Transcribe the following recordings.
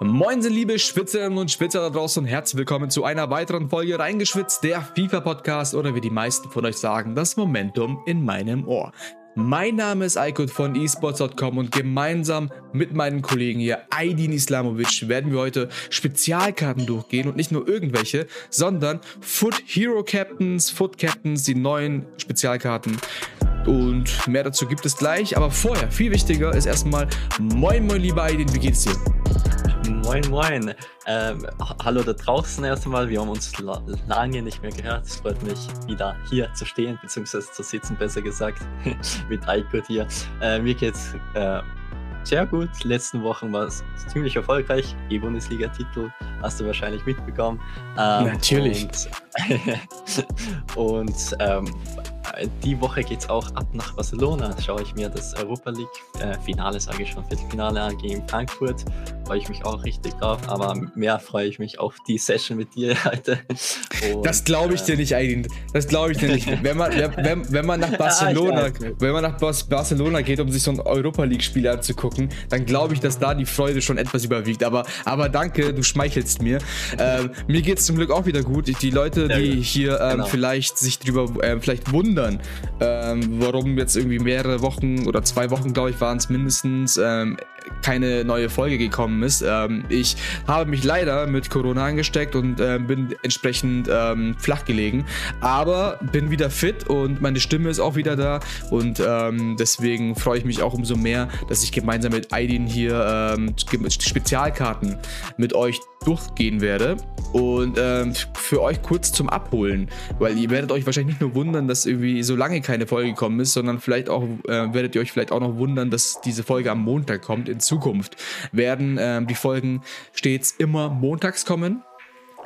Moin, liebe Schwitzerinnen und Schwitzer da draußen und herzlich willkommen zu einer weiteren Folge Reingeschwitzt, der FIFA-Podcast oder wie die meisten von euch sagen, das Momentum in meinem Ohr. Mein Name ist Aykut von esports.com und gemeinsam mit meinen Kollegen hier, Aydin Islamovic, werden wir heute Spezialkarten durchgehen und nicht nur irgendwelche, sondern Foot Hero Captains, Foot Captains, die neuen Spezialkarten. Und mehr dazu gibt es gleich, aber vorher, viel wichtiger ist erstmal Moin Moin lieber Aydin, wie geht's dir? Moin, moin. Ähm, hallo da draußen erstmal. Wir haben uns la lange nicht mehr gehört. Es freut mich, wieder hier zu stehen, beziehungsweise zu sitzen, besser gesagt, mit Aykut hier. Äh, mir geht's äh, sehr gut. Letzten Wochen war es ziemlich erfolgreich. E-Bundesliga-Titel hast du wahrscheinlich mitbekommen. Ähm, Natürlich. Und, und ähm, die Woche geht es auch ab nach Barcelona. Schaue ich mir das Europa League äh, Finale, sage ich schon, Viertelfinale an gegen Frankfurt. Freue ich mich auch richtig drauf. Aber mehr freue ich mich auf die Session mit dir heute. Und, das glaube ich äh, dir nicht, Aydin. Das glaube ich dir nicht. wenn, man, wenn, wenn man nach Barcelona, wenn man nach Barcelona geht, um sich so ein Europa League Spiel anzugucken, dann glaube ich, dass da die Freude schon etwas überwiegt. Aber, aber danke, du schmeichelst mir. Ähm, mir geht es zum Glück auch wieder gut. Die Leute, die hier ähm, genau. vielleicht sich drüber äh, vielleicht wundern wundern, ähm, warum jetzt irgendwie mehrere Wochen oder zwei Wochen, glaube ich, waren es mindestens, ähm, keine neue Folge gekommen ist. Ähm, ich habe mich leider mit Corona angesteckt und äh, bin entsprechend ähm, flach gelegen, aber bin wieder fit und meine Stimme ist auch wieder da und ähm, deswegen freue ich mich auch umso mehr, dass ich gemeinsam mit Aidin hier ähm, Spezialkarten mit euch durchgehen werde und ähm, für euch kurz zum Abholen, weil ihr werdet euch wahrscheinlich nicht nur wundern, dass irgendwie so lange keine Folge gekommen ist, sondern vielleicht auch äh, werdet ihr euch vielleicht auch noch wundern, dass diese Folge am Montag kommt. In Zukunft werden ähm, die Folgen stets immer montags kommen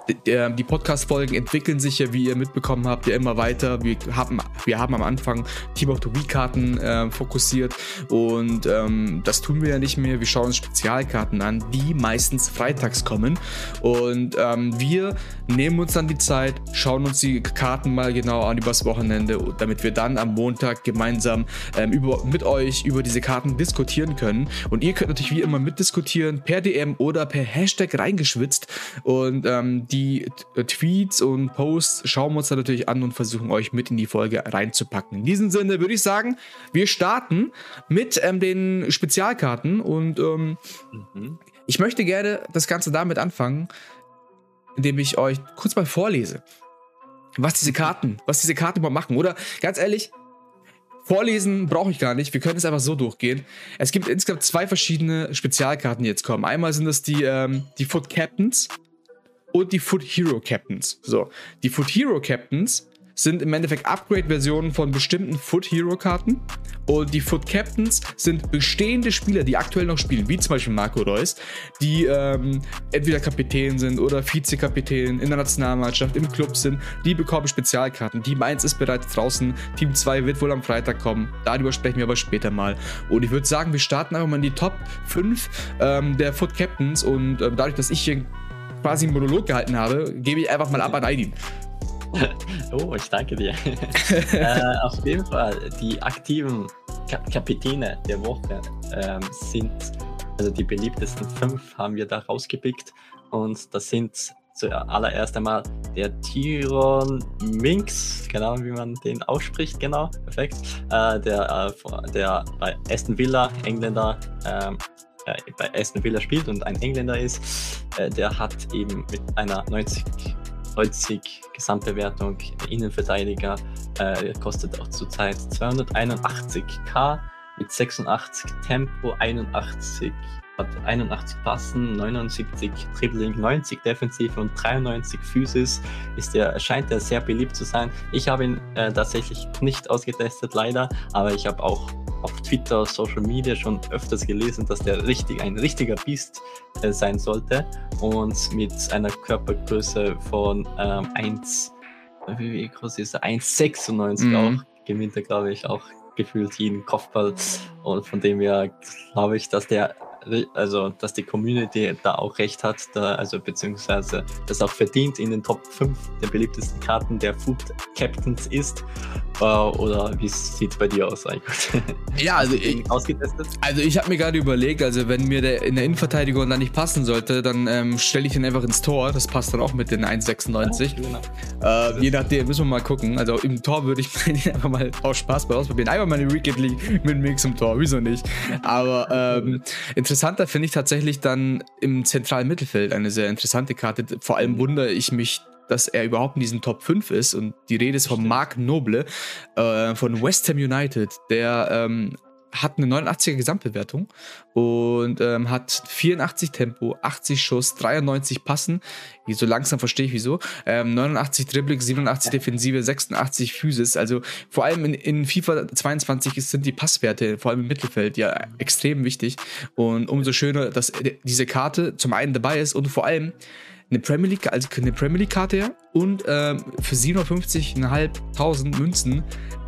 die Podcast-Folgen entwickeln sich ja, wie ihr mitbekommen habt, ja immer weiter. Wir haben, wir haben am Anfang Team of the Week-Karten äh, fokussiert und ähm, das tun wir ja nicht mehr. Wir schauen uns Spezialkarten an, die meistens freitags kommen. Und ähm, wir nehmen uns dann die Zeit, schauen uns die Karten mal genau an übers Wochenende, damit wir dann am Montag gemeinsam ähm, über, mit euch über diese Karten diskutieren können. Und ihr könnt natürlich wie immer mitdiskutieren per DM oder per Hashtag reingeschwitzt. Und ähm, die die äh, Tweets und Posts schauen wir uns dann natürlich an und versuchen euch mit in die Folge reinzupacken. In diesem Sinne würde ich sagen, wir starten mit ähm, den Spezialkarten und ähm, mhm. ich möchte gerne das Ganze damit anfangen, indem ich euch kurz mal vorlese, was diese Karten, was diese Karten überhaupt machen. Oder ganz ehrlich, Vorlesen brauche ich gar nicht. Wir können es einfach so durchgehen. Es gibt insgesamt zwei verschiedene Spezialkarten, die jetzt kommen. Einmal sind das die, ähm, die Foot Captains und die Foot Hero Captains. So, die Foot Hero Captains sind im Endeffekt Upgrade-Versionen von bestimmten Foot Hero Karten und die Foot Captains sind bestehende Spieler, die aktuell noch spielen, wie zum Beispiel Marco Reus, die ähm, entweder Kapitän sind oder Vizekapitän in der Nationalmannschaft, im Club sind, die bekommen Spezialkarten. Team 1 ist bereits draußen, Team 2 wird wohl am Freitag kommen, darüber sprechen wir aber später mal. Und ich würde sagen, wir starten einfach mal in die Top 5 ähm, der Foot Captains und ähm, dadurch, dass ich hier quasi einen Monolog gehalten habe, gebe ich einfach mal ab an Aidin. Oh, ich danke dir. äh, auf jeden Fall, die aktiven Kap Kapitäne der Woche ähm, sind, also die beliebtesten fünf haben wir da rausgepickt. Und das sind zuallererst einmal der Tyron Minx, genau wie man den ausspricht, genau, perfekt. Äh, der, äh, der bei Aston Villa, Engländer, ähm, äh, bei Aston Villa spielt und ein Engländer ist, äh, der hat eben mit einer 90, 90 Gesamtbewertung Innenverteidiger, äh, kostet auch zurzeit 281k mit 86 Tempo, 81 hat 81 Passen, 79 Dribbling, 90 Defensive und 93 Physis. Ist der, scheint er sehr beliebt zu sein. Ich habe ihn äh, tatsächlich nicht ausgetestet, leider, aber ich habe auch auf Twitter, Social Media schon öfters gelesen, dass der richtig ein richtiger Biest äh, sein sollte und mit einer Körpergröße von ähm, 1, wie groß ist er? 1,96 mhm. auch gewinnt er, glaube ich, auch gefühlt jeden Kopfball und von dem her glaube ich, dass der also dass die Community da auch recht hat, da, also beziehungsweise das auch verdient in den Top 5 der beliebtesten Karten der Food Captains ist. Äh, oder wie sieht es bei dir aus, eigentlich? Ja, also ich, ausgetestet? Also ich habe mir gerade überlegt, also wenn mir der in der Innenverteidigung dann nicht passen sollte, dann ähm, stelle ich ihn einfach ins Tor. Das passt dann auch mit den 1,96. Ja, äh, je nachdem, müssen wir mal gucken. Also im Tor würde ich einfach mal aus Spaß bei ausprobieren. Einfach mal eine Weekend League mit Mix im Tor, wieso nicht? Aber ähm, interessanter finde ich tatsächlich dann im zentralen Mittelfeld eine sehr interessante Karte. Vor allem wundere ich mich dass er überhaupt in diesen Top 5 ist. Und die Rede ist von Mark Noble äh, von West Ham United, der ähm, hat eine 89er Gesamtbewertung und ähm, hat 84 Tempo, 80 Schuss, 93 Passen. So langsam verstehe ich wieso. Ähm, 89 Dribbling, 87 Defensive, 86 Physis. Also vor allem in, in FIFA 22 sind die Passwerte, vor allem im Mittelfeld, ja extrem wichtig. Und umso schöner, dass diese Karte zum einen dabei ist und vor allem eine Premier League, also eine Premier League Karte her und ähm, für 750.500 Münzen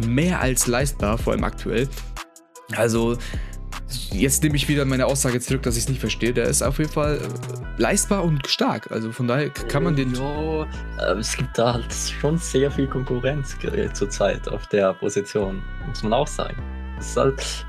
mehr als leistbar, vor allem aktuell. Also jetzt nehme ich wieder meine Aussage zurück, dass ich es nicht verstehe. Der ist auf jeden Fall äh, leistbar und stark. Also von daher kann man den. Ja, es gibt da halt schon sehr viel Konkurrenz zurzeit auf der Position, muss man auch sagen halt,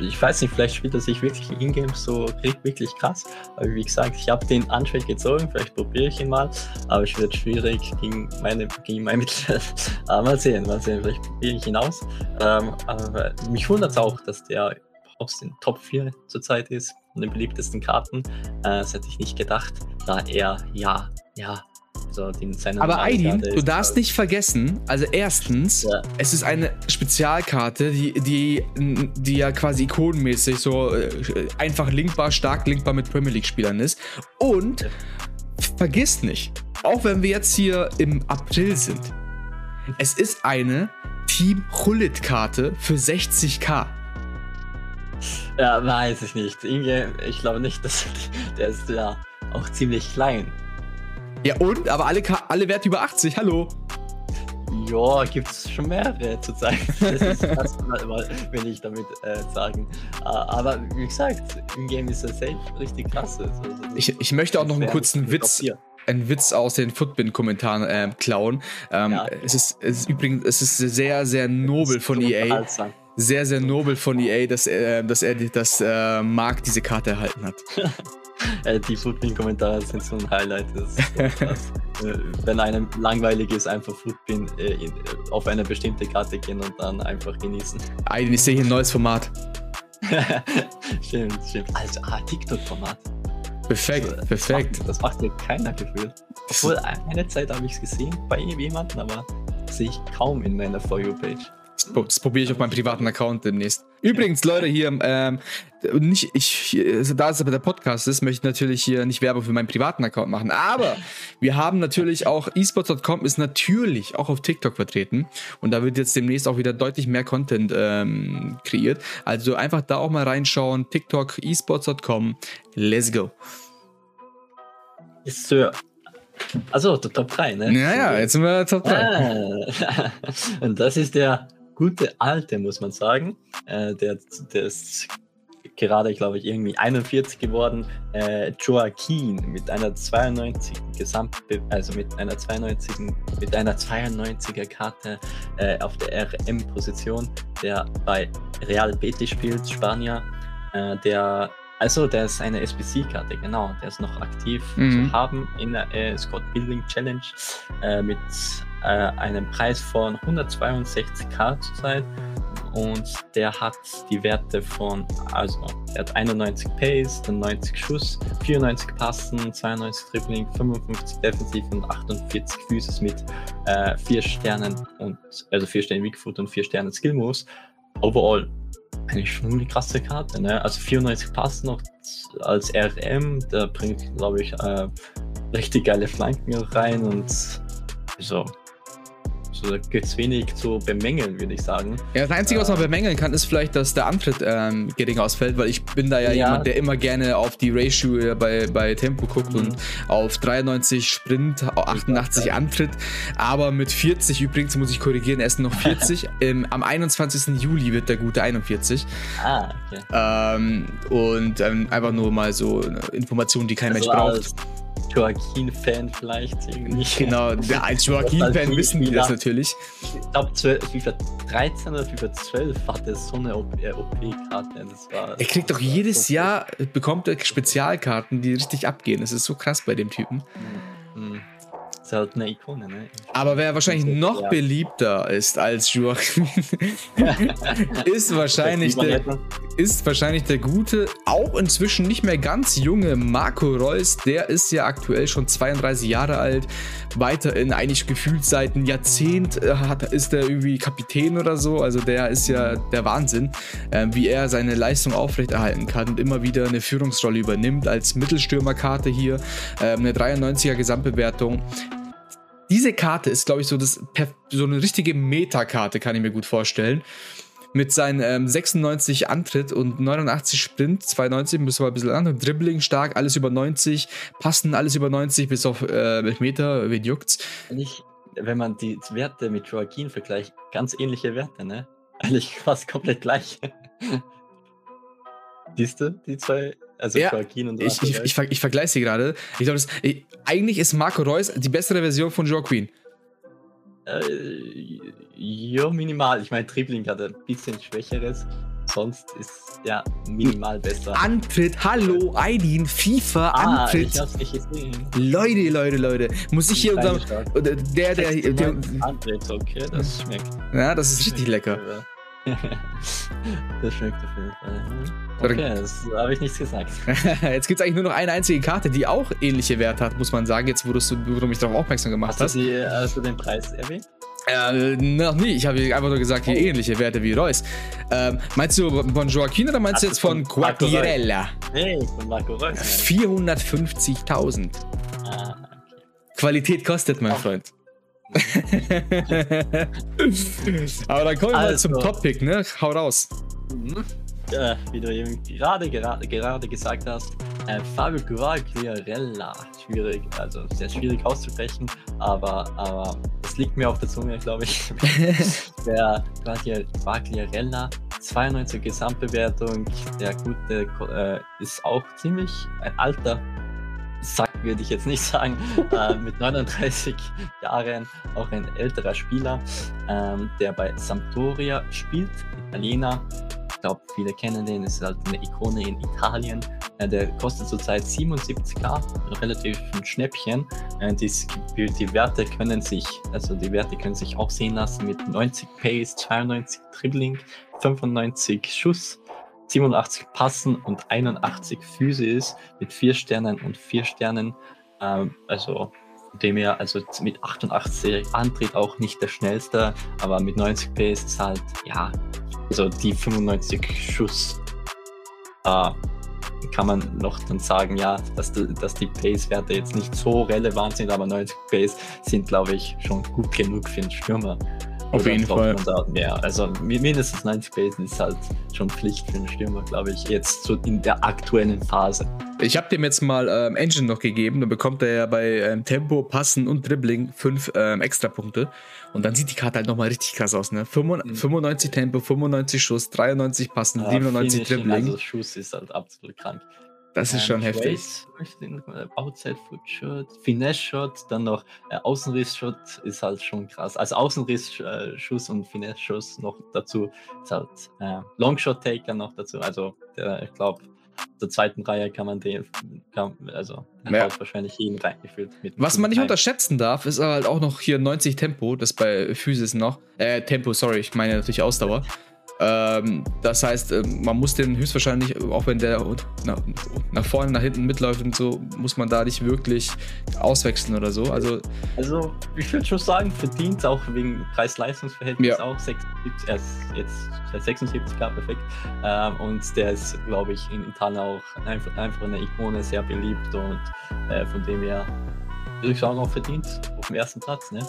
ich weiß nicht, vielleicht spielt er sich wirklich in Ingames so wirklich krass. Aber wie gesagt, ich habe den Anschlag gezogen, vielleicht probiere ich ihn mal, aber es wird schwierig gegen meine gegen mein Mittel. mal sehen, mal sehen, vielleicht probiere ich ihn aus. Ähm, aber mich wundert es auch, dass der aus den Top 4 zurzeit ist, von den beliebtesten Karten. Äh, das hätte ich nicht gedacht, da er ja, ja, so Aber Aidin, du darfst nicht vergessen, also erstens, ja. es ist eine Spezialkarte, die, die, die ja quasi ikonenmäßig so äh, einfach linkbar, stark linkbar mit Premier League-Spielern ist. Und vergiss nicht, auch wenn wir jetzt hier im April sind, es ist eine Team Hullit-Karte für 60k. Ja, weiß ich nicht. Ich glaube nicht, dass der ist ja auch ziemlich klein. Ja und? Aber alle, alle Werte über 80, hallo. Ja, gibt es schon mehrere zu zeigen. Das ist das will ich damit äh, sagen. Uh, aber wie gesagt, im Game ist er safe richtig krass. Also, ich, ich möchte auch noch einen kurzen Witz, einen Witz aus den Footbin-Kommentaren äh, klauen. Ähm, ja. es, ist, es ist übrigens, es ist sehr, sehr nobel von EA. Sehr, sehr nobel von EA, dass, äh, dass er das äh, Mark diese Karte erhalten hat. äh, die Foodbin-Kommentare sind so ein Highlight. So äh, wenn einem langweilig ist, einfach Foodbin äh, in, auf eine bestimmte Karte gehen und dann einfach genießen. Aiden, ich sehe hier ein neues Format. stimmt, stimmt. Also, ah, TikTok-Format. Perfekt, also, perfekt. Macht, das macht mir keiner gefühlt. Obwohl, eine Zeit habe ich es gesehen bei jemandem, aber sehe ich kaum in meiner For You-Page. Das probiere ich auf meinem privaten Account demnächst. Übrigens, Leute, hier, ähm, nicht, ich, da es aber der Podcast ist, möchte ich natürlich hier nicht Werbung für meinen privaten Account machen. Aber wir haben natürlich auch, esports.com ist natürlich auch auf TikTok vertreten. Und da wird jetzt demnächst auch wieder deutlich mehr Content ähm, kreiert. Also einfach da auch mal reinschauen. TikTok, esports.com. Let's go. Yes, Sir. Also, der Top 3, ne? Ja, ja, jetzt sind wir Top 3. Ah. Und das ist der gute Alte, muss man sagen. Äh, der, der ist gerade, glaube ich, irgendwie 41 geworden. Äh, Joaquin mit einer 92 Gesamtbe also mit einer 92 mit einer 92er Karte äh, auf der RM-Position, der bei Real Betis spielt, Spanier, äh, der also, der ist eine SBC-Karte, genau. Der ist noch aktiv mhm. zu haben in der äh, Scott Building Challenge äh, mit äh, einem Preis von 162k zurzeit. Und der hat die Werte von, also, er hat 91 Pace, dann 90 Schuss, 94 Passen, 92 Dribbling, 55 Defensiv und 48 Physis mit äh, 4 Sternen und, also 4 Sterne Weakfoot und 4 Sternen Skill Moves. Overall eigentlich schon eine krasse Karte. Ne? Also 94 Pass noch als RM, der bringt, glaube ich, äh, richtig geile Flanken rein und so. also, da gibt es wenig zu bemängeln, würde ich sagen. Ja, das Einzige, was man bemängeln kann, ist vielleicht, dass der Antritt ähm, gering ausfällt, weil ich bin da ja, ja, jemand, der immer gerne auf die Ratio bei, bei Tempo guckt mhm. und auf 93 Sprint, 88 Antritt, aber mit 40 übrigens, muss ich korrigieren, erst noch 40. ähm, am 21. Juli wird der gute 41. Ah, okay. Ähm, und ähm, einfach nur mal so eine Information, die kein also Mensch braucht. Joaquin-Fan vielleicht irgendwie. Genau, der, als Joaquin-Fan wissen die das natürlich. Ich glaube, FIFA 13 oder FIFA 12 hatte so eine OP-Karte. Er kriegt doch jedes so Jahr, bekommt er Spezialkarten, die richtig abgehen. Das ist so krass bei dem Typen. Mhm. Ist halt eine Ikone, ne? Aber wer wahrscheinlich noch ja. beliebter ist als Joachim, ist wahrscheinlich der, ist wahrscheinlich der gute, auch inzwischen nicht mehr ganz junge Marco Reus. Der ist ja aktuell schon 32 Jahre alt, weiter in eigentlich gefühlt seit einem Jahrzehnt äh, hat, ist er irgendwie Kapitän oder so. Also der ist ja der Wahnsinn, äh, wie er seine Leistung aufrechterhalten kann und immer wieder eine Führungsrolle übernimmt als Mittelstürmerkarte hier, äh, eine 93er Gesamtbewertung diese Karte ist, glaube ich, so, das, so eine richtige Metakarte, kann ich mir gut vorstellen. Mit seinen ähm, 96 Antritt und 89 Sprint, 92 müssen wir ein bisschen an, Dribbling stark, alles über 90, passen alles über 90 bis auf äh, Meter, wen juckt's? Nicht, wenn man die Werte mit Joaquin vergleicht, ganz ähnliche Werte, ne? Eigentlich fast komplett gleich. Siehst du, die zwei also ja, Joaquin und ich, ich, ich, ich vergleiche sie gerade. Ich glaube, eigentlich ist Marco Reus die bessere Version von Joaquin. Äh, ja, minimal. Ich meine, Dribbling hat ein bisschen schwächeres. Sonst ist ja minimal besser. Antritt, hallo, Aidin, FIFA, ah, Antritt. Ich hab's nicht gesehen. Leute, Leute, Leute. Muss ich hier unserem. Der, der, der, der. Antritt, okay, das schmeckt. Ja, das ist richtig lecker. das schmeckt auf jeden Fall. Okay, das habe ich nichts gesagt. jetzt gibt es eigentlich nur noch eine einzige Karte, die auch ähnliche Werte hat, muss man sagen, jetzt wo, wo du mich darauf aufmerksam gemacht hast. Hast du, die, hast du den Preis erwähnt? Äh, noch nie. Ich habe einfach nur gesagt, oh. ähnliche Werte wie Reus. Ähm, meinst du von Joaquin oder meinst Ach, du jetzt von Quagliarella? Nee, von Marco Reus. 450.000. Ah, okay. Qualität kostet, mein. Freund. Aber dann kommen wir also. mal zum. Topic, ne? Hau raus. Mhm äh, wie du eben gerade, gerade, gerade gesagt hast, äh, Fabio Guagliarella. Schwierig, also sehr schwierig auszusprechen, aber, aber es liegt mir auf der Zunge, glaube ich. der Guagliarella, 92 Gesamtbewertung, der gute äh, ist auch ziemlich ein alter Sack, würde ich jetzt nicht sagen, äh, mit 39 Jahren, auch ein älterer Spieler, ähm, der bei Sampdoria spielt, Italiener, ich glaube, viele kennen den, ist halt eine Ikone in Italien. Äh, der kostet zurzeit 77k, relativ ein Schnäppchen. Äh, die, die, Werte können sich, also die Werte können sich auch sehen lassen mit 90 Pace, 92 Dribbling, 95 Schuss, 87 Passen und 81 Physis mit 4 Sternen und 4 Sternen. Ähm, also dem er also mit 88 antritt, auch nicht der schnellste, aber mit 90 Pace ist halt, ja, also die 95 Schuss, äh, kann man noch dann sagen, ja, dass, dass die Pace-Werte jetzt nicht so relevant sind, aber 90 Pace sind, glaube ich, schon gut genug für einen Stürmer. Auf jeden Fall. Ja, also mindestens 90 Pace ist halt schon Pflicht für einen Stürmer, glaube ich, jetzt so in der aktuellen Phase. Ich habe dem jetzt mal ähm, Engine noch gegeben, dann bekommt er ja bei ähm, Tempo, Passen und Dribbling 5 ähm, extra Punkte. Und dann sieht die Karte halt nochmal richtig krass aus, ne? 95, mhm. Tempo, 95 Schuss, 93 Passen, ja, 97 Dribbling. Also Schuss ist halt absolut krank. Das ist schon heftig. Äh, Outside Foot Shot, Finesse Shot, dann noch äh, Außenriss Shot ist halt schon krass. Also Außenriss äh, Schuss und Finesse Schuss noch dazu ist halt äh, Longshot Taker noch dazu. Also der, ich glaube, der zweiten Reihe kann man den, kann, also ja. wahrscheinlich jeden reingeführt. Was man nicht rein. unterschätzen darf, ist halt auch noch hier 90 Tempo, das bei Physis noch. Äh, Tempo, sorry, ich meine natürlich Ausdauer. Ähm, das heißt, äh, man muss den höchstwahrscheinlich, auch wenn der nach, nach vorne, nach hinten mitläuft und so, muss man da nicht wirklich auswechseln oder so. Also, also ich würde schon sagen, verdient auch wegen Preis-Leistungs-Verhältnis ja. auch 76, er ist jetzt 76 Grad perfekt. Ähm, und der ist, glaube ich, in Italien auch einfach, einfach eine Ikone, sehr beliebt und äh, von dem her würde ich sagen, auch verdient auf dem ersten Platz. Ne?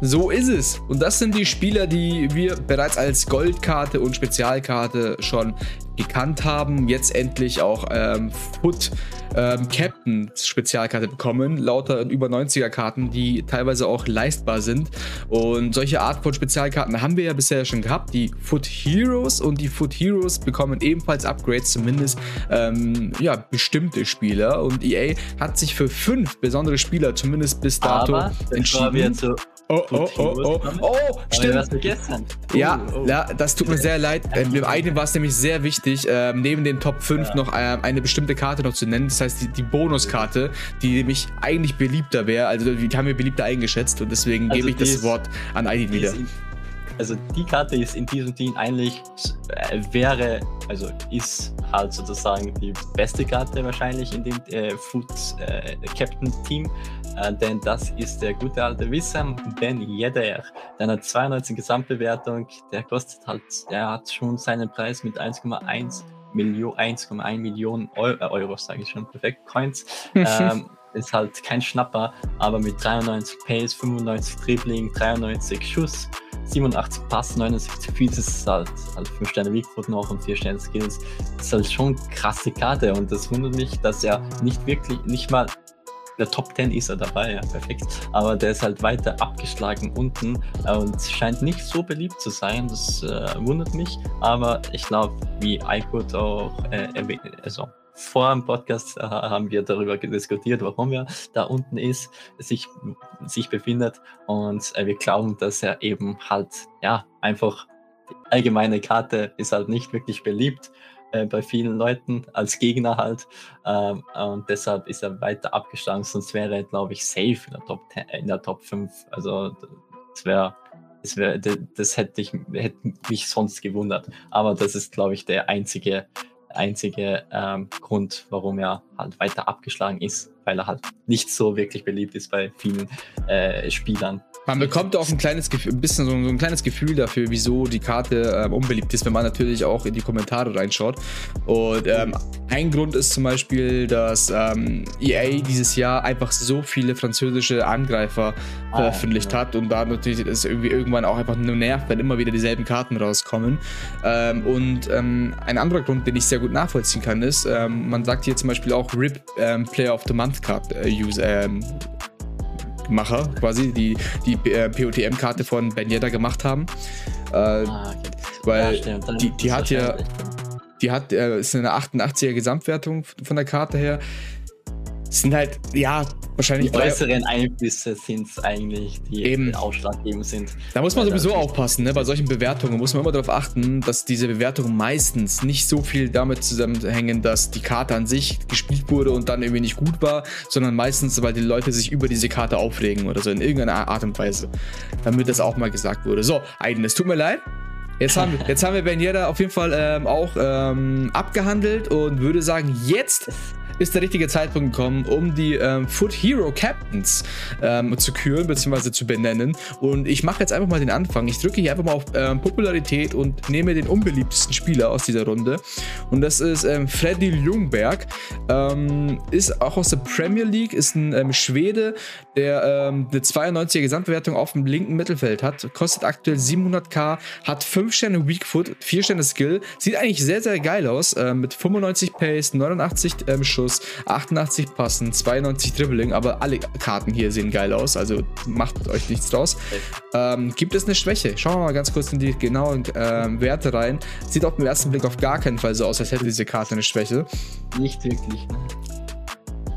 So ist es. Und das sind die Spieler, die wir bereits als Goldkarte und Spezialkarte schon gekannt haben. Jetzt endlich auch ähm, Foot ähm, Captain Spezialkarte bekommen. Lauter über 90er Karten, die teilweise auch leistbar sind. Und solche Art von Spezialkarten haben wir ja bisher schon gehabt. Die Foot Heroes und die Foot Heroes bekommen ebenfalls Upgrades, zumindest ähm, ja, bestimmte Spieler. Und EA hat sich für fünf besondere Spieler, zumindest bis dato, Aber entschieden. Oh, oh, oh, oh, oh, stimmt. Ja, oh, oh. ja, das tut mir sehr leid. Ähm, dem einen war es nämlich sehr wichtig, ähm, neben den Top 5 ja. noch ähm, eine bestimmte Karte noch zu nennen. Das heißt, die, die Bonuskarte, die nämlich eigentlich beliebter wäre. Also, die haben wir beliebter eingeschätzt und deswegen also gebe ich das ist, Wort an Aidin wieder. Also die Karte ist in diesem Team eigentlich, äh, wäre, also ist halt sozusagen die beste Karte wahrscheinlich in dem äh, Food äh, Captain Team, äh, denn das ist der gute alte Wissam Ben Yedder. Der hat 92 Gesamtbewertung, der kostet halt, der hat schon seinen Preis mit 1,1 Million, 1,1 Millionen Euro, äh, Euro sage ich schon, perfekt, Coins. ähm, ist halt kein Schnapper, aber mit 93 Pace, 95 Dribbling, 93 Schuss, 87 Pass, 69 Feeds ist halt, halt 5 Sterne Weakfoot noch und 4 Sterne Skills. Das ist halt schon krasse Karte und das wundert mich, dass er nicht wirklich, nicht mal der Top 10 ist er dabei, ja, perfekt. Aber der ist halt weiter abgeschlagen unten und scheint nicht so beliebt zu sein. Das äh, wundert mich. Aber ich glaube, wie Aykut auch äh, also vor dem Podcast äh, haben wir darüber diskutiert, warum er da unten ist, sich, sich befindet. Und äh, wir glauben, dass er eben halt, ja, einfach die allgemeine Karte ist halt nicht wirklich beliebt äh, bei vielen Leuten als Gegner halt. Ähm, und deshalb ist er weiter abgeschlagen, sonst wäre er, glaube ich, safe in der Top 10, in der Top 5. Also das wäre das, wär, das hätte, ich, hätte mich sonst gewundert. Aber das ist, glaube ich, der einzige einzige ähm, Grund, warum er halt weiter abgeschlagen ist, weil er halt nicht so wirklich beliebt ist bei vielen äh, Spielern. Man bekommt auch ein kleines Gefühl, ein bisschen so, so ein kleines Gefühl dafür, wieso die Karte ähm, unbeliebt ist, wenn man natürlich auch in die Kommentare reinschaut. Und ähm, ein Grund ist zum Beispiel, dass ähm, EA dieses Jahr einfach so viele französische Angreifer ah, veröffentlicht ja. hat und da natürlich ist irgendwie irgendwann auch einfach nur nervt, wenn immer wieder dieselben Karten rauskommen. Ähm, und ähm, ein anderer Grund, den ich sehr gut nachvollziehen kann, ist, ähm, man sagt hier zum Beispiel auch RIP Player of the Month Card äh, Use, Macher quasi, die die äh, POTM-Karte von Benjeda gemacht haben. Äh, ah, okay. Weil ja, die, die hat ja, die hat, äh, ist eine 88er Gesamtwertung von der Karte her sind halt, ja, wahrscheinlich. Die äußeren Einflüsse sind es eigentlich, die eben ausschlaggebend sind. Da muss man sowieso aufpassen, ne? bei solchen Bewertungen muss man immer darauf achten, dass diese Bewertungen meistens nicht so viel damit zusammenhängen, dass die Karte an sich gespielt wurde und dann irgendwie nicht gut war, sondern meistens, weil die Leute sich über diese Karte aufregen oder so in irgendeiner Art und Weise. Damit das auch mal gesagt wurde. So, Aiden, es tut mir leid. Jetzt haben, wir, jetzt haben wir Ben Yedda auf jeden Fall ähm, auch ähm, abgehandelt und würde sagen, jetzt ist der richtige Zeitpunkt gekommen, um die ähm, Foot Hero Captains ähm, zu küren bzw. zu benennen. Und ich mache jetzt einfach mal den Anfang. Ich drücke hier einfach mal auf ähm, Popularität und nehme den unbeliebtesten Spieler aus dieser Runde. Und das ist ähm, Freddy Ljungberg. Ähm, ist auch aus der Premier League, ist ein ähm, Schwede, der eine 92er Gesamtbewertung auf dem linken Mittelfeld hat. Kostet aktuell 700k, hat 5 Sterne Weak Foot, 4 Sterne Skill. Sieht eigentlich sehr, sehr geil aus. Mit 95 Pace, 89 Schuss. Schuss, 88 Passen, 92 Dribbling, aber alle Karten hier sehen geil aus, also macht euch nichts draus. Ähm, gibt es eine Schwäche? Schauen wir mal ganz kurz in die genauen ähm, Werte rein. Sieht auf den ersten Blick auf gar keinen Fall so aus, als hätte diese Karte eine Schwäche. Nicht wirklich, ne?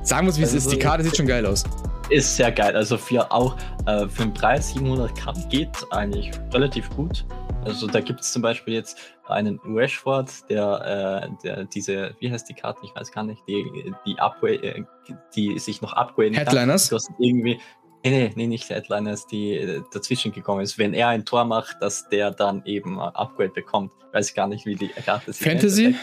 Sagen wir es, wie es also, ist. Die Karte sieht schon geil aus. Ist sehr geil. Also für auch äh, für den Preis 700k geht eigentlich relativ gut. Also da gibt es zum Beispiel jetzt einen Rashford, der, äh, der diese, wie heißt die Karte, ich weiß gar nicht, die, die, Upgrade, äh, die sich noch upgraden Headliners? kann. irgendwie, nee, nee, nicht Headliners, die äh, dazwischen gekommen ist. Wenn er ein Tor macht, dass der dann eben Upgrade bekommt. Ich weiß gar nicht, wie die Karte sich Fantasy?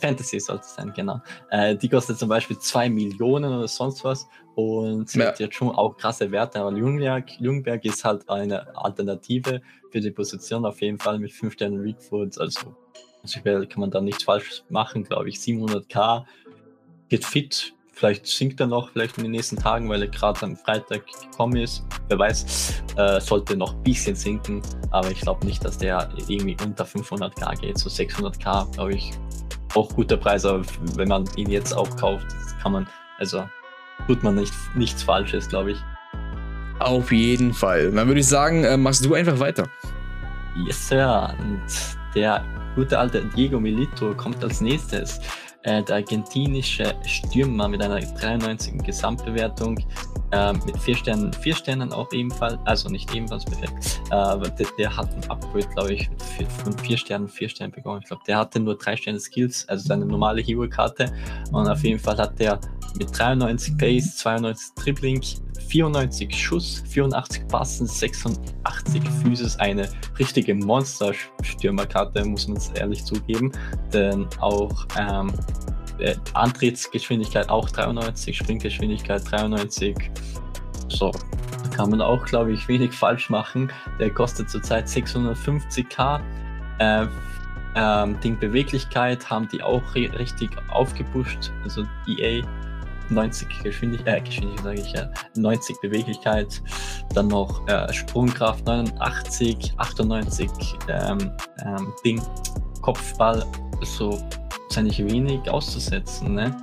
Fantasy sollte es sein, genau. Äh, die kostet zum Beispiel 2 Millionen oder sonst was und ja. hat jetzt schon auch krasse Werte, aber Jungberg, Jungberg ist halt eine Alternative für die Position auf jeden Fall mit 5 Sternen Weakfoot, also prinzipiell kann man da nichts falsch machen, glaube ich. 700k, geht fit, Vielleicht sinkt er noch, vielleicht in den nächsten Tagen, weil er gerade am Freitag gekommen ist. Wer weiß, äh, sollte noch ein bisschen sinken, aber ich glaube nicht, dass der irgendwie unter 500k geht. So 600k, glaube ich, auch guter Preis, aber wenn man ihn jetzt auch kauft, kann man, also tut man nicht, nichts Falsches, glaube ich. Auf jeden Fall. Dann würde ich sagen, äh, machst du einfach weiter. Yes, Sir. Und der gute alte Diego Milito kommt als nächstes. Äh, der argentinische Stürmer mit einer 93 Gesamtbewertung, äh, mit vier Sternen, vier Sternen auch ebenfalls, also nicht ebenfalls perfekt, äh, der, der, hat ein Upgrade, glaube ich, von vier Sternen, vier Sternen bekommen. Ich glaube, der hatte nur drei Sterne Skills, also seine normale Hero-Karte. Und auf jeden Fall hat der mit 93 Pace, 92 Dribbling, 94 Schuss, 84 Passen, 86 Physis, eine richtige Monster-Stürmerkarte, muss man ehrlich zugeben. Denn auch ähm, äh, Antrittsgeschwindigkeit auch 93, Springgeschwindigkeit 93. So, da kann man auch, glaube ich, wenig falsch machen. Der kostet zurzeit 650k. Äh, ähm, Ding Beweglichkeit haben die auch richtig aufgepusht. Also EA 90 Geschwindigkeit, äh, Geschwindigkeit sage ich ja, 90 Beweglichkeit, dann noch äh, Sprungkraft 89, 98 ähm, ähm, Ding, Kopfball, so eigentlich wenig auszusetzen, ne?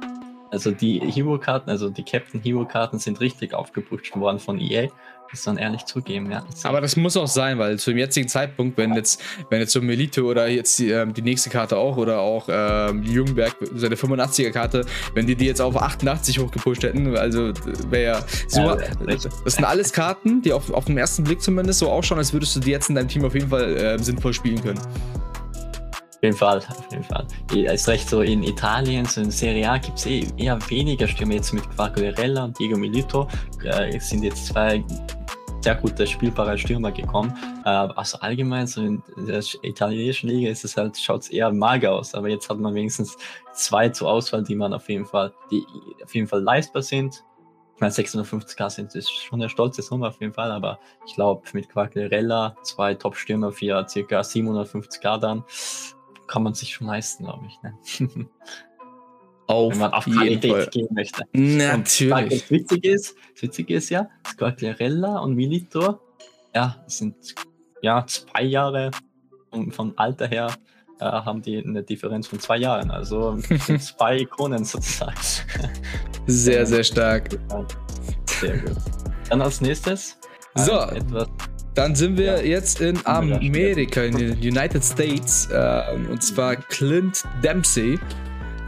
Also die Hero-Karten, also die Captain Hero-Karten sind richtig aufgepusht worden von EA. Muss man ehrlich zugeben, ja. Aber das muss auch sein, weil zu dem jetzigen Zeitpunkt, wenn jetzt, wenn jetzt so Melite oder jetzt die, ähm, die nächste Karte auch oder auch ähm, Jungberg, seine 85er Karte, wenn die die jetzt auf 88 hochgepusht hätten, also wäre ja so. Ja, das sind alles Karten, die auf, auf den ersten Blick zumindest so ausschauen, als würdest du die jetzt in deinem Team auf jeden Fall äh, sinnvoll spielen können jeden Fall, auf jeden Fall. Ist recht so in Italien, so in Serie A gibt es eh eher weniger Stürmer. Jetzt mit Quagliarella und Diego Milito äh, sind jetzt zwei sehr gute spielbare Stürmer gekommen. Äh, also allgemein so in der italienischen Liga ist es halt, schaut es eher mager aus, aber jetzt hat man wenigstens zwei zur Auswahl, die man auf jeden Fall, die auf jeden Fall leistbar sind. Ich meine, 650k sind ist schon eine stolze Summe auf jeden Fall, aber ich glaube, mit Quagliarella, zwei Top-Stürmer für ca. 750k dann, kann man sich schon leisten, glaube ich. Ne? Auf Wenn man auf Qualität Fall. gehen möchte. Natürlich. das Witzige ist, das Witzige ist ja, Squagliarella und Milito, ja, sind ja zwei Jahre von, von Alter her äh, haben die eine Differenz von zwei Jahren. Also zwei Ikonen sozusagen. Sehr, sehr stark. Sehr gut. Dann als nächstes. So, etwas dann sind wir ja. jetzt in Amerika, in den United States. Ähm, und zwar Clint Dempsey.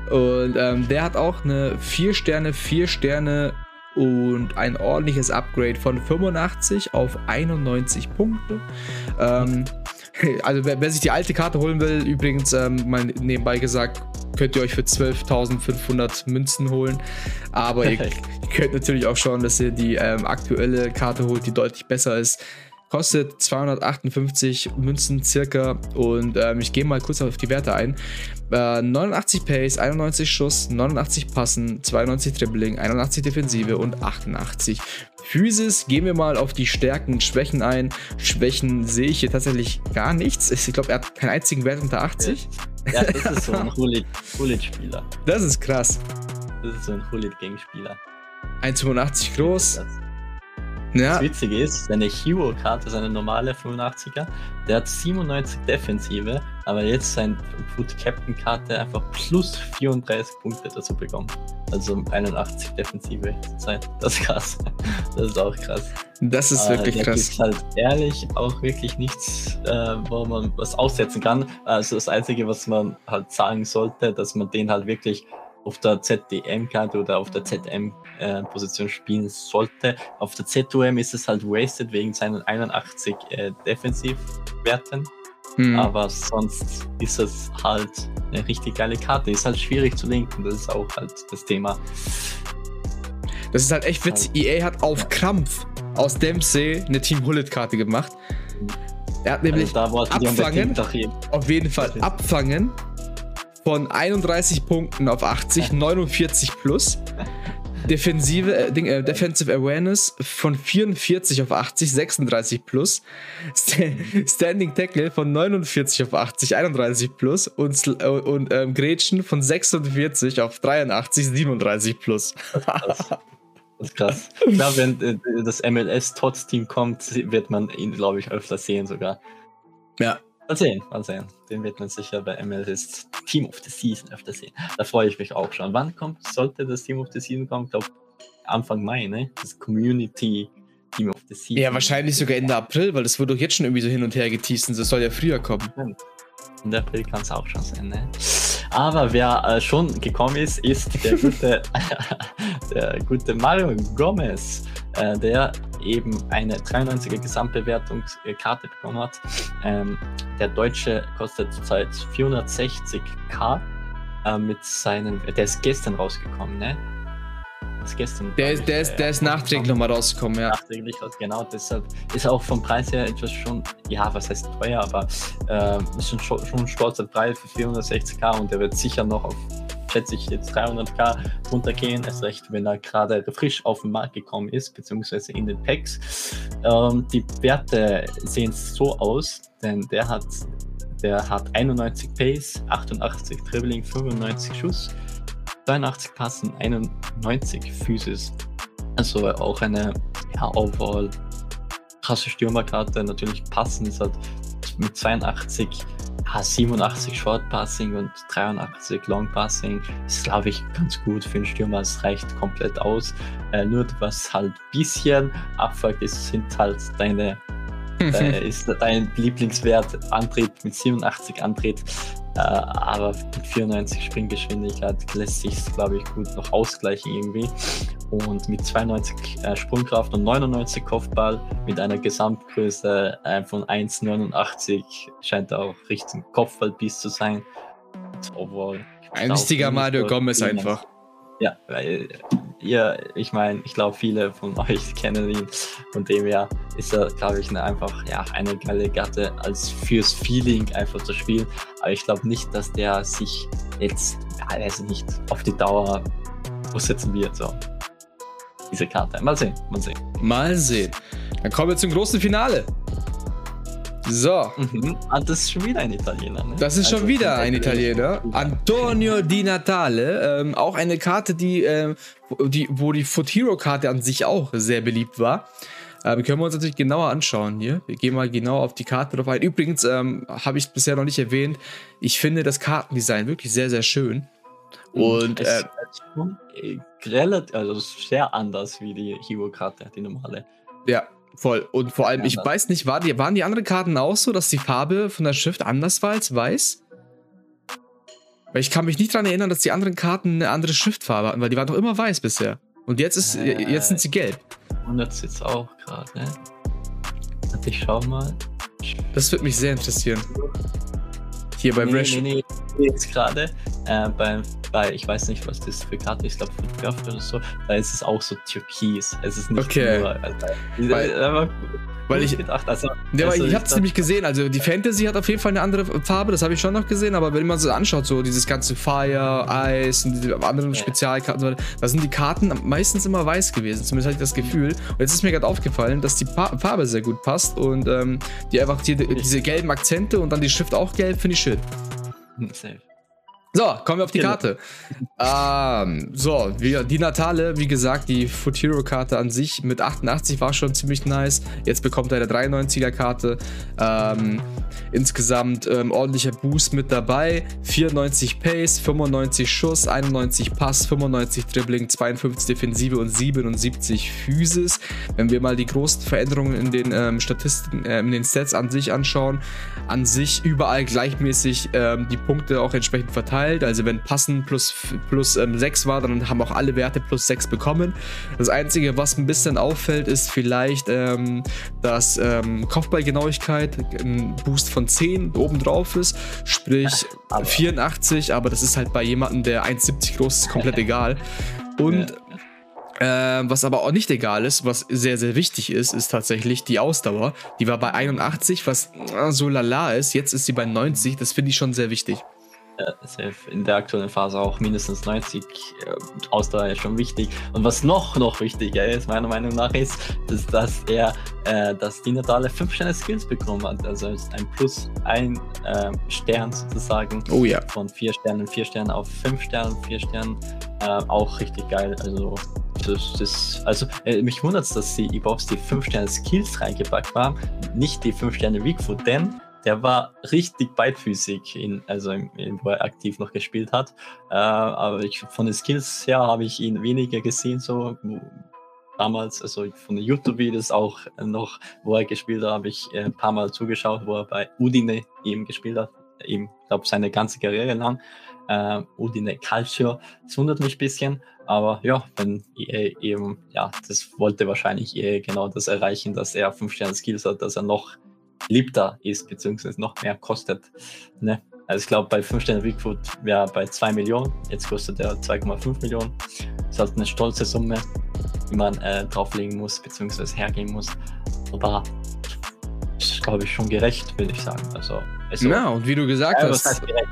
Und ähm, der hat auch eine 4 Sterne, 4 Sterne und ein ordentliches Upgrade von 85 auf 91 Punkte. Ähm, also wer, wer, sich die alte Karte holen will, übrigens ähm, mal nebenbei gesagt, könnt ihr euch für 12.500 Münzen holen. Aber ihr, könnt natürlich auch schauen, dass ihr die ähm, aktuelle Karte holt, die deutlich besser ist. Kostet 258 Münzen circa und ähm, ich gehe mal kurz auf die Werte ein. Äh, 89 Pace, 91 Schuss, 89 Passen, 92 Dribbling, 81 Defensive und 88 Physis. Gehen wir mal auf die Stärken und Schwächen ein. Schwächen sehe ich hier tatsächlich gar nichts. Ich glaube, er hat keinen einzigen Wert unter 80. Ja, das ist so ein Hulit-Spieler. Das ist krass. Das ist so ein Hulit-Gang-Spieler. 1,85 groß. Ja. Das Witzige ist, seine Hero-Karte, seine normale 85er, der hat 97 Defensive, aber jetzt sein Food Captain-Karte einfach plus 34 Punkte dazu bekommen. Also 81 Defensive Zeit. Das ist krass. Das ist auch krass. Das ist wirklich äh, krass. Ist halt ehrlich auch wirklich nichts, äh, wo man was aussetzen kann. Also das Einzige, was man halt sagen sollte, dass man den halt wirklich auf der ZDM-Karte oder auf der ZM-Position äh, spielen sollte. Auf der ZUM ist es halt wasted wegen seinen 81 äh, Defensivwerten. Mhm. Aber sonst ist es halt eine richtig geile Karte. Ist halt schwierig zu linken, das ist auch halt das Thema. Das ist halt echt witzig. Halt. EA hat auf Krampf aus Dempsey eine Team Hullet-Karte gemacht. Er hat nämlich also abfangen, auf jeden Fall abfangen von 31 Punkten auf 80, 49 plus. Defensive, äh, Ding, äh, Defensive Awareness von 44 auf 80, 36 plus. St Standing Tackle von 49 auf 80, 31 plus. Und, äh, und ähm, Gretchen von 46 auf 83, 37 plus. Das ist krass. Glaube, wenn äh, das MLS-Tots-Team kommt, wird man ihn, glaube ich, öfter sehen sogar. Ja. Mal sehen, mal sehen. Den wird man sicher bei MLS Team of the Season öfter sehen. Da freue ich mich auch schon. Wann kommt, sollte das Team of the Season kommen? Ich glaube, Anfang Mai, ne? Das Community Team of the Season. Ja, wahrscheinlich sogar Ende April, weil das wird doch jetzt schon irgendwie so hin und her geteased und das soll ja früher kommen. Ende April kann es auch schon sein, ne? Aber wer äh, schon gekommen ist, ist der gute, der gute Mario Gomez, äh, der eben eine 93er Gesamtbewertungskarte bekommen hat. Ähm, der Deutsche kostet zurzeit 460k äh, mit seinen, der ist gestern rausgekommen, ne? ist gestern. Der ist, der ist, der ist nachträglich nochmal rausgekommen, ja. Nachträglich, genau. Deshalb ist auch vom Preis her etwas schon, ja, was heißt teuer, aber äh, ist schon, schon ein stolzer Preis für 460k und der wird sicher noch auf, schätze ich, jetzt 300k runtergehen. Erst recht, wenn er gerade frisch auf den Markt gekommen ist, beziehungsweise in den Packs. Ähm, die Werte sehen so aus, denn der hat der hat 91 Pace, 88 Dribbling, 95 Schuss, 82 Passen, 91 Physis. Also auch eine ja, overall krasse Stürmerkarte. Natürlich passen ist halt mit 82, ja, 87 Short Passing und 83 Long Passing. Ist glaube ich ganz gut für einen Stürmer. Es reicht komplett aus. Äh, nur was halt ein bisschen abfuckt ist, sind halt deine äh, ist dein Lieblingswert Antrieb mit 87 Antrieb äh, aber mit 94 Springgeschwindigkeit lässt sich glaube ich, gut noch ausgleichen irgendwie. Und mit 92 äh, Sprungkraft und 99 Kopfball mit einer Gesamtgröße äh, von 1,89 scheint er auch richtig Kopfballbiss zu sein. Overall, Ein richtiger Mario Gomez einfach. Ja, weil ihr, ich meine, ich glaube, viele von euch kennen ihn. Von dem her ist er, glaube ich, eine, einfach ja, eine geile Gatte als fürs Feeling einfach zu spielen. Aber ich glaube nicht, dass der sich jetzt, ja, also nicht auf die Dauer durchsetzen wird. So. Diese Karte. Mal sehen, mal sehen. Mal sehen. Dann kommen wir zum großen Finale. So. Mhm. Ah, das ist schon wieder ein Italiener. Ne? Das ist also schon wieder ein Italiener. Antonio Di Natale. Ähm, auch eine Karte, die, äh, die, wo die Foot Hero Karte an sich auch sehr beliebt war. Ähm, können wir uns natürlich genauer anschauen hier. Wir gehen mal genau auf die Karte drauf ein. Übrigens ähm, habe ich bisher noch nicht erwähnt. Ich finde das Kartendesign wirklich sehr, sehr schön. Mhm. Und es äh, ist schon relativ, also sehr anders wie die Hero-Karte, die normale. Ja, Voll. Und vor allem, ich weiß nicht, war die, waren die anderen Karten auch so, dass die Farbe von der Schrift anders war als weiß? Weil ich kann mich nicht daran erinnern, dass die anderen Karten eine andere Schriftfarbe hatten, weil die waren doch immer weiß bisher. Und jetzt ist, äh, jetzt sind sie gelb. Und jetzt jetzt auch gerade, ne? Ich schau mal. Das würde mich sehr interessieren. Hier bei nee, Nee, nee, jetzt gerade äh, bei, bei, ich weiß nicht, was das für Karte ist, ich glaube Footcraft oder so, da ist es auch so türkis. Es ist nicht okay. nur. Also, weil, äh, weil ich gedacht, also, ja, also ich habe es nämlich gesehen. Also die Fantasy hat auf jeden Fall eine andere Farbe, das habe ich schon noch gesehen. Aber wenn man so anschaut, so dieses ganze Fire, Eis und die anderen ja. Spezialkarten, da sind die Karten meistens immer weiß gewesen. Zumindest hatte ich das Gefühl. Und jetzt ist mir gerade aufgefallen, dass die Farbe sehr gut passt und ähm, die einfach die, diese gelben Akzente und dann die Schrift auch gelb finde ich schön. Safe. So, kommen wir auf die genau. Karte. ähm, so, wir, die Natale, wie gesagt, die Futuro-Karte an sich mit 88 war schon ziemlich nice. Jetzt bekommt er eine 93er-Karte. Ähm, insgesamt ähm, ordentlicher Boost mit dabei. 94 Pace, 95 Schuss, 91 Pass, 95 Dribbling, 52 Defensive und 77 Physis. Wenn wir mal die großen Veränderungen in den ähm, Statistiken, äh, in den Stats an sich anschauen, an sich überall gleichmäßig ähm, die Punkte auch entsprechend verteilt verteilt. Also wenn Passen plus, plus ähm, 6 war, dann haben auch alle Werte plus 6 bekommen. Das Einzige, was ein bisschen auffällt, ist vielleicht, ähm, dass ähm, Kopfballgenauigkeit ein Boost von 10 oben drauf ist. Sprich aber 84, aber das ist halt bei jemandem, der 1,70 groß ist, komplett egal. Und äh, was aber auch nicht egal ist, was sehr, sehr wichtig ist, ist tatsächlich die Ausdauer. Die war bei 81, was äh, so lala ist. Jetzt ist sie bei 90. Das finde ich schon sehr wichtig. In der aktuellen Phase auch mindestens 90 äh, Ausdauer ist schon wichtig. Und was noch, noch wichtiger ist, meiner Meinung nach, ist, ist dass er äh, das die Natale 5 Sterne Skills bekommen hat. Also ist ein Plus ein äh, Stern sozusagen. Oh ja. Von 4 Sternen, 4 Sternen auf 5 Sternen, 4 Sternen. Äh, auch richtig geil. Also das, das, also äh, mich wundert es, dass sie überhaupt die 5 Sterne Skills reingepackt haben, nicht die 5 Sterne Weakfoot, denn der war richtig beidfüßig, in, also in, in, wo er aktiv noch gespielt hat. Äh, aber ich, von den Skills her habe ich ihn weniger gesehen, so damals, also von den YouTube-Videos auch noch, wo er gespielt hat, habe ich ein paar Mal zugeschaut, wo er bei Udine eben gespielt hat, eben, glaube seine ganze Karriere lang. Äh, Udine Calcio, das wundert mich ein bisschen, aber ja, wenn EA eben, ja, das wollte wahrscheinlich EA genau das erreichen, dass er 5 Sterne Skills hat, dass er noch beliebter ist, beziehungsweise noch mehr kostet. Ne? Also ich glaube, bei 5 Sterne Bigfoot wäre bei 2 Millionen, jetzt kostet er 2,5 Millionen. Das ist halt eine stolze Summe, die man äh, drauflegen muss, beziehungsweise hergeben muss. Aber ist, glaube ich, schon gerecht, würde ich sagen. Also, also, ja, und wie du gesagt ja, hast, gerecht,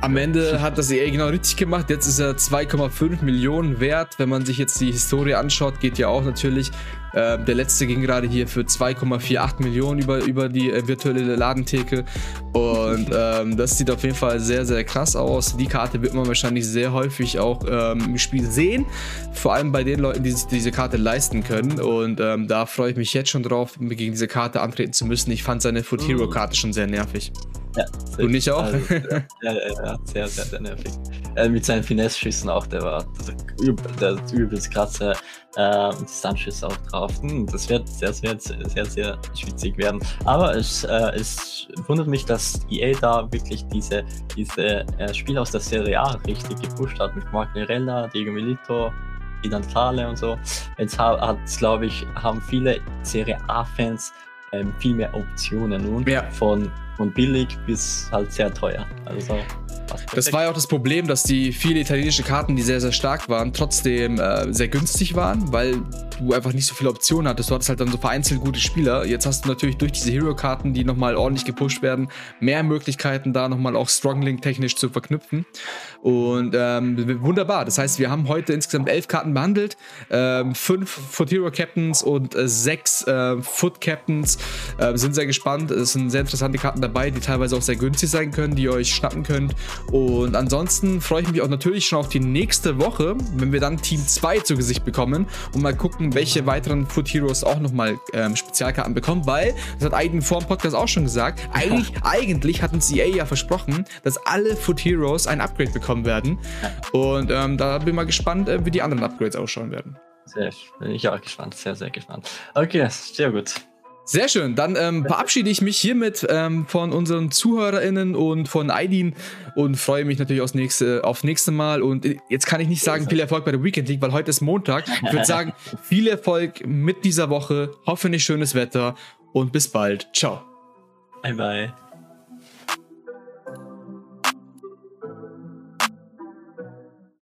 am Ende hat das EA genau richtig gemacht. Jetzt ist er 2,5 Millionen wert. Wenn man sich jetzt die Historie anschaut, geht ja auch natürlich. Äh, der letzte ging gerade hier für 2,48 Millionen über, über die äh, virtuelle Ladentheke. Und ähm, das sieht auf jeden Fall sehr, sehr krass aus. Die Karte wird man wahrscheinlich sehr häufig auch ähm, im Spiel sehen. Vor allem bei den Leuten, die sich diese Karte leisten können. Und ähm, da freue ich mich jetzt schon drauf, gegen diese Karte antreten zu müssen. Ich fand seine Foot Hero Karte schon sehr nervig. Ja, du nicht auch? Also, ja, ja, ja, sehr, sehr, sehr nervig. Äh, mit seinen Finesse-Schüssen auch, der war übel, der übelst krass. Äh, und die Stunschüsse auch drauf. Hm, das wird sehr, sehr, sehr, sehr schwitzig werden. Aber es, äh, es wundert mich, dass EA da wirklich diese, diese äh, Spiele aus der Serie A richtig gepusht hat. Mit Mark Nerella, Diego Milito, Idan Tale und so. Jetzt hat, glaube ich, haben viele Serie A-Fans ähm, viel mehr Optionen nun ja. von von billig bis halt sehr teuer. Also das war ja auch das Problem, dass die viele italienische Karten, die sehr, sehr stark waren, trotzdem äh, sehr günstig waren, weil du einfach nicht so viele Optionen hattest. Du hattest halt dann so vereinzelt gute Spieler. Jetzt hast du natürlich durch diese Hero-Karten, die nochmal ordentlich gepusht werden, mehr Möglichkeiten da nochmal auch Stronglink-technisch zu verknüpfen. Und ähm, wunderbar. Das heißt, wir haben heute insgesamt elf Karten behandelt. Ähm, fünf Foot Hero Captains und äh, sechs äh, Foot Captains. Äh, sind sehr gespannt. Es sind sehr interessante Karten dabei, die teilweise auch sehr günstig sein können, die ihr euch schnappen könnt. Und ansonsten freue ich mich auch natürlich schon auf die nächste Woche, wenn wir dann Team 2 zu Gesicht bekommen und mal gucken, welche weiteren Foot Heroes auch nochmal ähm, Spezialkarten bekommen, weil, das hat Aiden vor dem Podcast auch schon gesagt, eigentlich, eigentlich hat uns EA ja versprochen, dass alle Foot Heroes ein Upgrade bekommen werden. Und ähm, da bin ich mal gespannt, äh, wie die anderen Upgrades ausschauen werden. Sehr, bin ich auch gespannt, sehr, sehr gespannt. Okay, sehr gut. Sehr schön. Dann ähm, verabschiede ich mich hiermit ähm, von unseren ZuhörerInnen und von Aidin und freue mich natürlich aufs nächste, aufs nächste Mal. Und jetzt kann ich nicht sagen, viel Erfolg bei der Weekend League, weil heute ist Montag. Ich würde sagen, viel Erfolg mit dieser Woche. Hoffentlich schönes Wetter und bis bald. Ciao. Bye, bye.